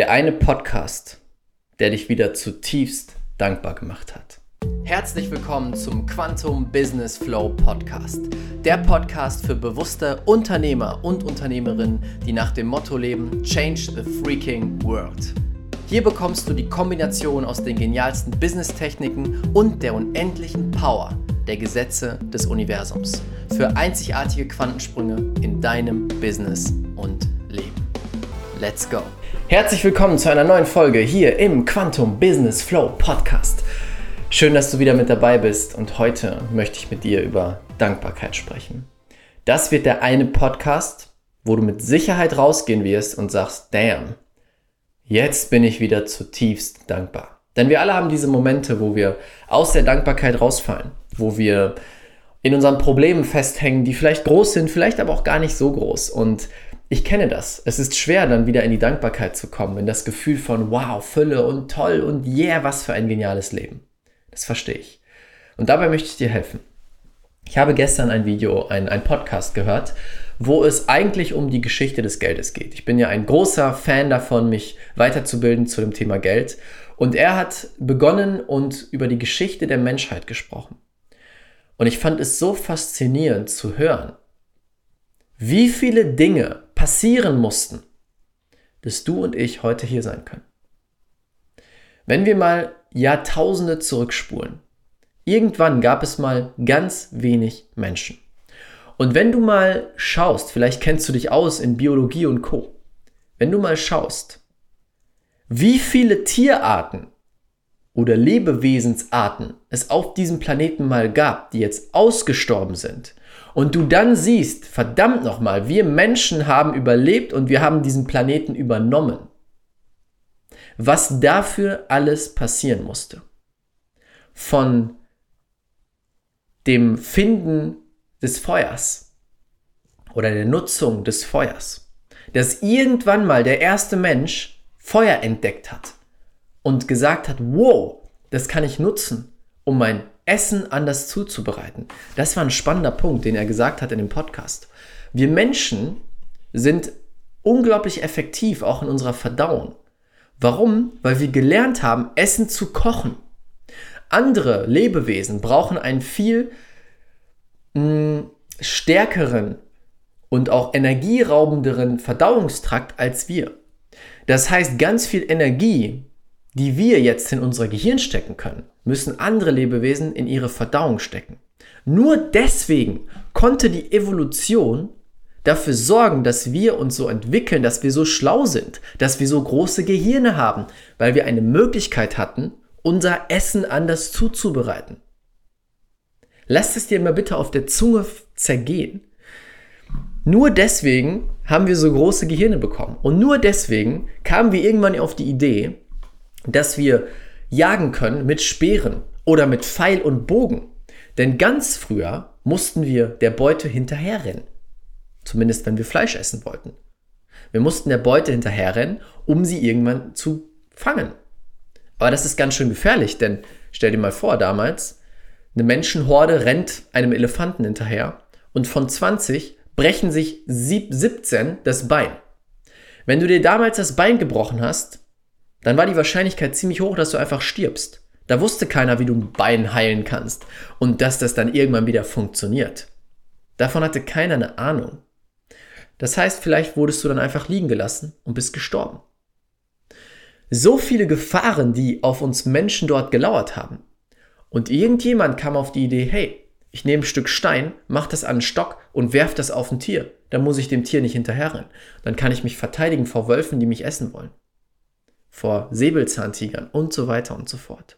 Der eine Podcast, der dich wieder zutiefst dankbar gemacht hat. Herzlich willkommen zum Quantum Business Flow Podcast. Der Podcast für bewusste Unternehmer und Unternehmerinnen, die nach dem Motto leben: Change the freaking world. Hier bekommst du die Kombination aus den genialsten Business-Techniken und der unendlichen Power der Gesetze des Universums für einzigartige Quantensprünge in deinem Business und Leben. Let's go! Herzlich willkommen zu einer neuen Folge hier im Quantum Business Flow Podcast. Schön, dass du wieder mit dabei bist und heute möchte ich mit dir über Dankbarkeit sprechen. Das wird der eine Podcast, wo du mit Sicherheit rausgehen wirst und sagst, damn, jetzt bin ich wieder zutiefst dankbar. Denn wir alle haben diese Momente, wo wir aus der Dankbarkeit rausfallen, wo wir in unseren Problemen festhängen, die vielleicht groß sind, vielleicht aber auch gar nicht so groß. Und ich kenne das. Es ist schwer, dann wieder in die Dankbarkeit zu kommen, in das Gefühl von wow, Fülle und toll und yeah, was für ein geniales Leben. Das verstehe ich. Und dabei möchte ich dir helfen. Ich habe gestern ein Video, ein, ein Podcast gehört, wo es eigentlich um die Geschichte des Geldes geht. Ich bin ja ein großer Fan davon, mich weiterzubilden zu dem Thema Geld. Und er hat begonnen und über die Geschichte der Menschheit gesprochen. Und ich fand es so faszinierend zu hören, wie viele Dinge passieren mussten, dass du und ich heute hier sein können. Wenn wir mal Jahrtausende zurückspulen, irgendwann gab es mal ganz wenig Menschen. Und wenn du mal schaust, vielleicht kennst du dich aus in Biologie und Co, wenn du mal schaust, wie viele Tierarten oder Lebewesensarten es auf diesem Planeten mal gab, die jetzt ausgestorben sind, und du dann siehst, verdammt nochmal, wir Menschen haben überlebt und wir haben diesen Planeten übernommen. Was dafür alles passieren musste. Von dem Finden des Feuers oder der Nutzung des Feuers, dass irgendwann mal der erste Mensch Feuer entdeckt hat und gesagt hat, wow, das kann ich nutzen, um mein Essen anders zuzubereiten. Das war ein spannender Punkt, den er gesagt hat in dem Podcast. Wir Menschen sind unglaublich effektiv, auch in unserer Verdauung. Warum? Weil wir gelernt haben, Essen zu kochen. Andere Lebewesen brauchen einen viel mh, hm, stärkeren und auch energieraubenderen Verdauungstrakt als wir. Das heißt, ganz viel Energie, die wir jetzt in unser Gehirn stecken können, müssen andere Lebewesen in ihre Verdauung stecken. Nur deswegen konnte die Evolution dafür sorgen, dass wir uns so entwickeln, dass wir so schlau sind, dass wir so große Gehirne haben, weil wir eine Möglichkeit hatten, unser Essen anders zuzubereiten. Lass es dir mal bitte auf der Zunge zergehen. Nur deswegen haben wir so große Gehirne bekommen. Und nur deswegen kamen wir irgendwann auf die Idee, dass wir jagen können mit Speeren oder mit Pfeil und Bogen. Denn ganz früher mussten wir der Beute hinterherrennen. Zumindest wenn wir Fleisch essen wollten. Wir mussten der Beute hinterherrennen, um sie irgendwann zu fangen. Aber das ist ganz schön gefährlich, denn stell dir mal vor, damals, eine Menschenhorde rennt einem Elefanten hinterher und von 20 brechen sich 17 das Bein. Wenn du dir damals das Bein gebrochen hast, dann war die Wahrscheinlichkeit ziemlich hoch, dass du einfach stirbst. Da wusste keiner, wie du ein Bein heilen kannst und dass das dann irgendwann wieder funktioniert. Davon hatte keiner eine Ahnung. Das heißt, vielleicht wurdest du dann einfach liegen gelassen und bist gestorben. So viele Gefahren, die auf uns Menschen dort gelauert haben. Und irgendjemand kam auf die Idee, hey, ich nehme ein Stück Stein, mach das an einen Stock und werf das auf ein Tier. Dann muss ich dem Tier nicht hinterherrennen. Dann kann ich mich verteidigen vor Wölfen, die mich essen wollen vor Säbelzahntigern und so weiter und so fort.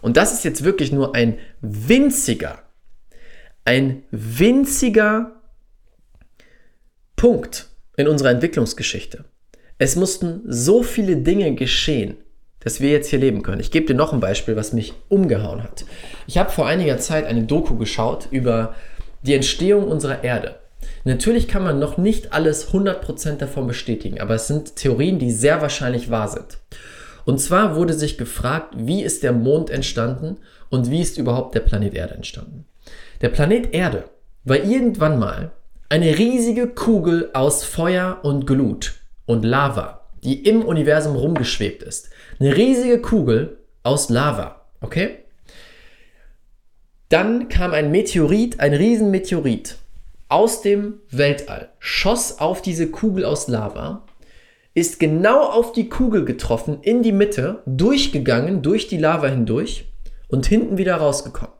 Und das ist jetzt wirklich nur ein winziger, ein winziger Punkt in unserer Entwicklungsgeschichte. Es mussten so viele Dinge geschehen, dass wir jetzt hier leben können. Ich gebe dir noch ein Beispiel, was mich umgehauen hat. Ich habe vor einiger Zeit eine Doku geschaut über die Entstehung unserer Erde. Natürlich kann man noch nicht alles 100% davon bestätigen, aber es sind Theorien, die sehr wahrscheinlich wahr sind. Und zwar wurde sich gefragt, wie ist der Mond entstanden und wie ist überhaupt der Planet Erde entstanden. Der Planet Erde war irgendwann mal eine riesige Kugel aus Feuer und Glut und Lava, die im Universum rumgeschwebt ist. Eine riesige Kugel aus Lava, okay? Dann kam ein Meteorit, ein Riesenmeteorit aus dem Weltall, schoss auf diese Kugel aus Lava, ist genau auf die Kugel getroffen, in die Mitte, durchgegangen, durch die Lava hindurch und hinten wieder rausgekommen.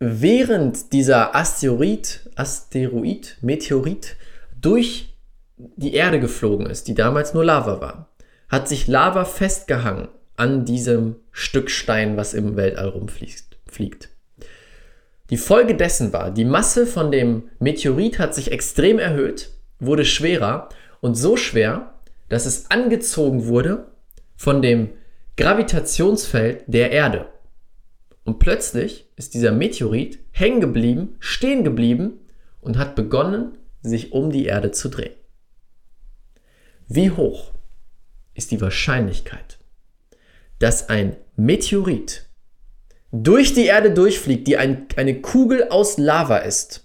Während dieser Asteroid, Asteroid, Meteorit durch die Erde geflogen ist, die damals nur Lava war, hat sich Lava festgehangen an diesem Stück Stein, was im Weltall rumfliegt. Die Folge dessen war, die Masse von dem Meteorit hat sich extrem erhöht, wurde schwerer und so schwer, dass es angezogen wurde von dem Gravitationsfeld der Erde. Und plötzlich ist dieser Meteorit hängen geblieben, stehen geblieben und hat begonnen, sich um die Erde zu drehen. Wie hoch ist die Wahrscheinlichkeit, dass ein Meteorit durch die Erde durchfliegt, die ein, eine Kugel aus Lava ist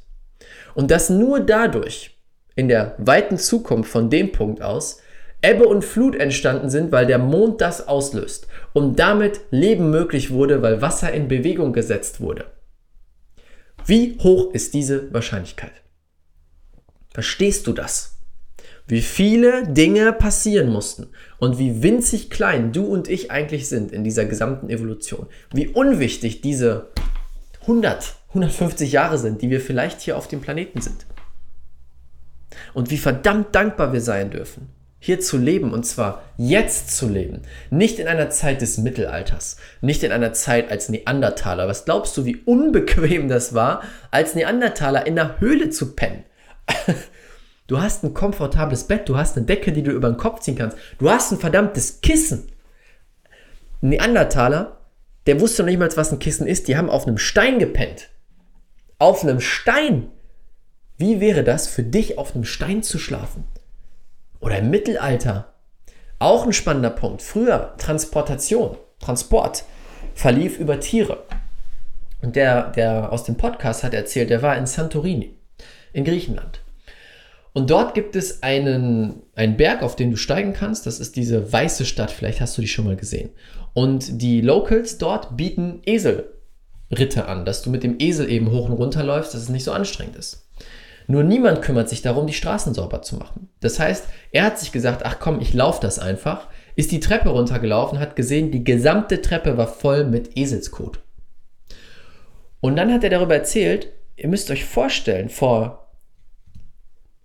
und dass nur dadurch in der weiten Zukunft von dem Punkt aus Ebbe und Flut entstanden sind, weil der Mond das auslöst und damit Leben möglich wurde, weil Wasser in Bewegung gesetzt wurde. Wie hoch ist diese Wahrscheinlichkeit? Verstehst du das? Wie viele Dinge passieren mussten und wie winzig klein du und ich eigentlich sind in dieser gesamten Evolution. Wie unwichtig diese 100, 150 Jahre sind, die wir vielleicht hier auf dem Planeten sind. Und wie verdammt dankbar wir sein dürfen, hier zu leben und zwar jetzt zu leben. Nicht in einer Zeit des Mittelalters, nicht in einer Zeit als Neandertaler. Was glaubst du, wie unbequem das war, als Neandertaler in der Höhle zu pennen? Du hast ein komfortables Bett, du hast eine Decke, die du über den Kopf ziehen kannst. Du hast ein verdammtes Kissen. Neandertaler, der wusste noch nicht mal, was ein Kissen ist. Die haben auf einem Stein gepennt. Auf einem Stein. Wie wäre das für dich, auf einem Stein zu schlafen? Oder im Mittelalter. Auch ein spannender Punkt. Früher Transportation, Transport verlief über Tiere. Und der, der aus dem Podcast hat erzählt, der war in Santorini, in Griechenland. Und dort gibt es einen, einen Berg, auf den du steigen kannst. Das ist diese weiße Stadt. Vielleicht hast du die schon mal gesehen. Und die Locals dort bieten Eselritte an, dass du mit dem Esel eben hoch und runter läufst, dass es nicht so anstrengend ist. Nur niemand kümmert sich darum, die Straßen sauber zu machen. Das heißt, er hat sich gesagt, ach komm, ich laufe das einfach, ist die Treppe runtergelaufen, hat gesehen, die gesamte Treppe war voll mit Eselskot. Und dann hat er darüber erzählt, ihr müsst euch vorstellen, vor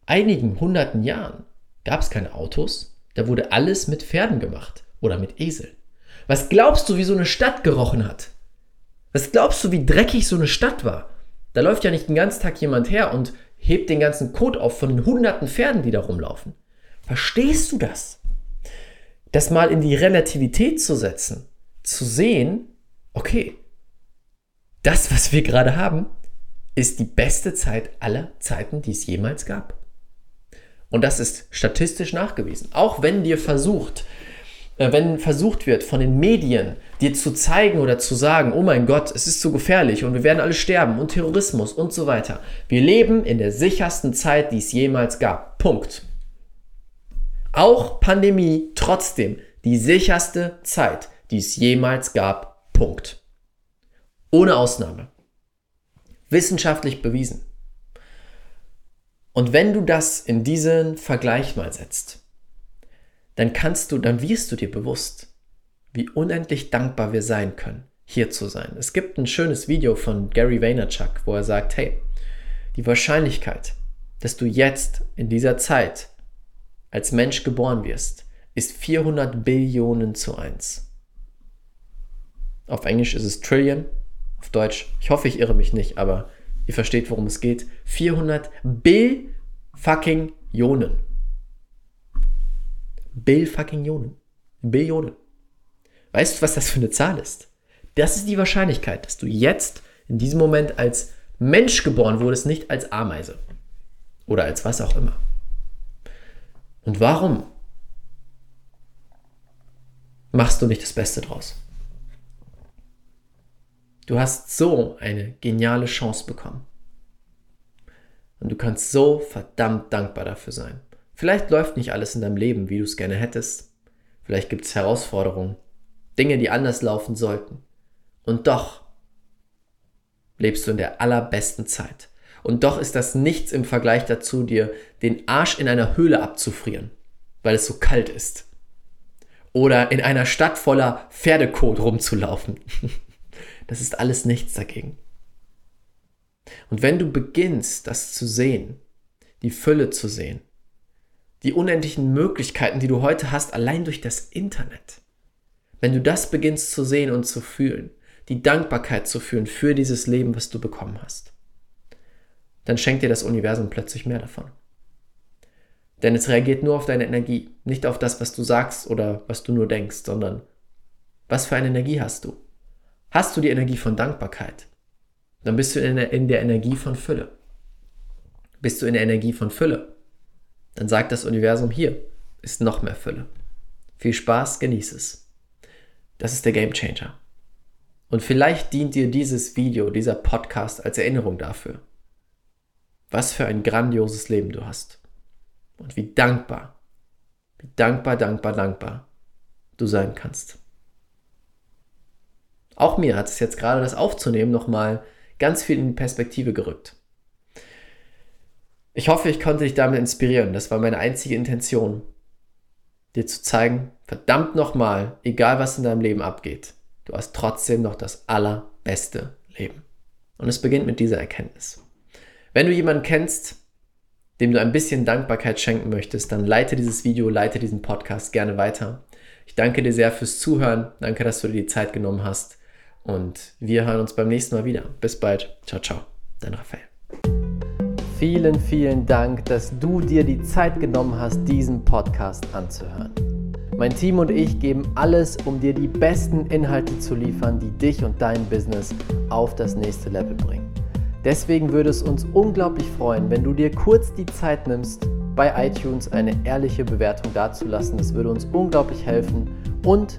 einigen hunderten Jahren gab es keine Autos, da wurde alles mit Pferden gemacht oder mit Eseln. Was glaubst du, wie so eine Stadt gerochen hat? Was glaubst du, wie dreckig so eine Stadt war? Da läuft ja nicht den ganzen Tag jemand her und hebt den ganzen Kot auf von den hunderten Pferden, die da rumlaufen. Verstehst du das? Das mal in die Relativität zu setzen, zu sehen, okay, das, was wir gerade haben, ist die beste Zeit aller Zeiten, die es jemals gab. Und das ist statistisch nachgewiesen. Auch wenn dir versucht, äh, wenn versucht wird von den Medien dir zu zeigen oder zu sagen, oh mein Gott, es ist zu gefährlich und wir werden alle sterben und Terrorismus und so weiter. Wir leben in der sichersten Zeit, die es jemals gab. Punkt. Auch Pandemie trotzdem die sicherste Zeit, die es jemals gab. Punkt. Ohne Ausnahme. Wissenschaftlich bewiesen. Und wenn du das in diesen Vergleich mal setzt, dann kannst du, dann wirst du dir bewusst, wie unendlich dankbar wir sein können, hier zu sein. Es gibt ein schönes Video von Gary Vaynerchuk, wo er sagt, hey, die Wahrscheinlichkeit, dass du jetzt in dieser Zeit als Mensch geboren wirst, ist 400 Billionen zu 1. Auf Englisch ist es Trillion, auf Deutsch, ich hoffe, ich irre mich nicht, aber Ihr versteht, worum es geht. 400 Bill fucking Ionen. Bill fucking Ionen. Billionen. Weißt du, was das für eine Zahl ist? Das ist die Wahrscheinlichkeit, dass du jetzt in diesem Moment als Mensch geboren wurdest, nicht als Ameise. Oder als was auch immer. Und warum machst du nicht das Beste draus? Du hast so eine geniale Chance bekommen. Und du kannst so verdammt dankbar dafür sein. Vielleicht läuft nicht alles in deinem Leben, wie du es gerne hättest. Vielleicht gibt es Herausforderungen, Dinge, die anders laufen sollten. Und doch lebst du in der allerbesten Zeit. Und doch ist das nichts im Vergleich dazu, dir den Arsch in einer Höhle abzufrieren, weil es so kalt ist. Oder in einer Stadt voller Pferdekot rumzulaufen. Das ist alles nichts dagegen. Und wenn du beginnst, das zu sehen, die Fülle zu sehen, die unendlichen Möglichkeiten, die du heute hast, allein durch das Internet, wenn du das beginnst zu sehen und zu fühlen, die Dankbarkeit zu fühlen für dieses Leben, was du bekommen hast, dann schenkt dir das Universum plötzlich mehr davon. Denn es reagiert nur auf deine Energie, nicht auf das, was du sagst oder was du nur denkst, sondern was für eine Energie hast du? Hast du die Energie von Dankbarkeit? Dann bist du in der, Energie von Fülle. Bist du in der Energie von Fülle? Dann sagt das Universum hier, ist noch mehr Fülle. Viel Spaß, genieß es. Das ist der Game Changer. Und vielleicht dient dir dieses Video, dieser Podcast als Erinnerung dafür. Was für ein grandioses Leben du hast. Und wie dankbar, wie dankbar, dankbar, dankbar du sein kannst. Auch mir hat es jetzt gerade das aufzunehmen nochmal ganz viel in die Perspektive gerückt. Ich hoffe, ich konnte dich damit inspirieren. Das war meine einzige Intention, dir zu zeigen, verdammt nochmal, egal was in deinem Leben abgeht, du hast trotzdem noch das allerbeste Leben. Und es beginnt mit dieser Erkenntnis. Wenn du jemanden kennst, dem du ein bisschen Dankbarkeit schenken möchtest, dann leite dieses Video, leite diesen Podcast gerne weiter. Ich danke dir sehr fürs Zuhören. Danke, dass du dir die Zeit genommen hast. Und wir hören uns beim nächsten Mal wieder. Bis bald. Ciao, ciao. Dein Raphael. Vielen, vielen Dank, dass du dir die Zeit genommen hast, diesen Podcast anzuhören. Mein Team und ich geben alles, um dir die besten Inhalte zu liefern, die dich und dein Business auf das nächste Level bringen. Deswegen würde es uns unglaublich freuen, wenn du dir kurz die Zeit nimmst, bei iTunes eine ehrliche Bewertung dazulassen. Das würde uns unglaublich helfen. Und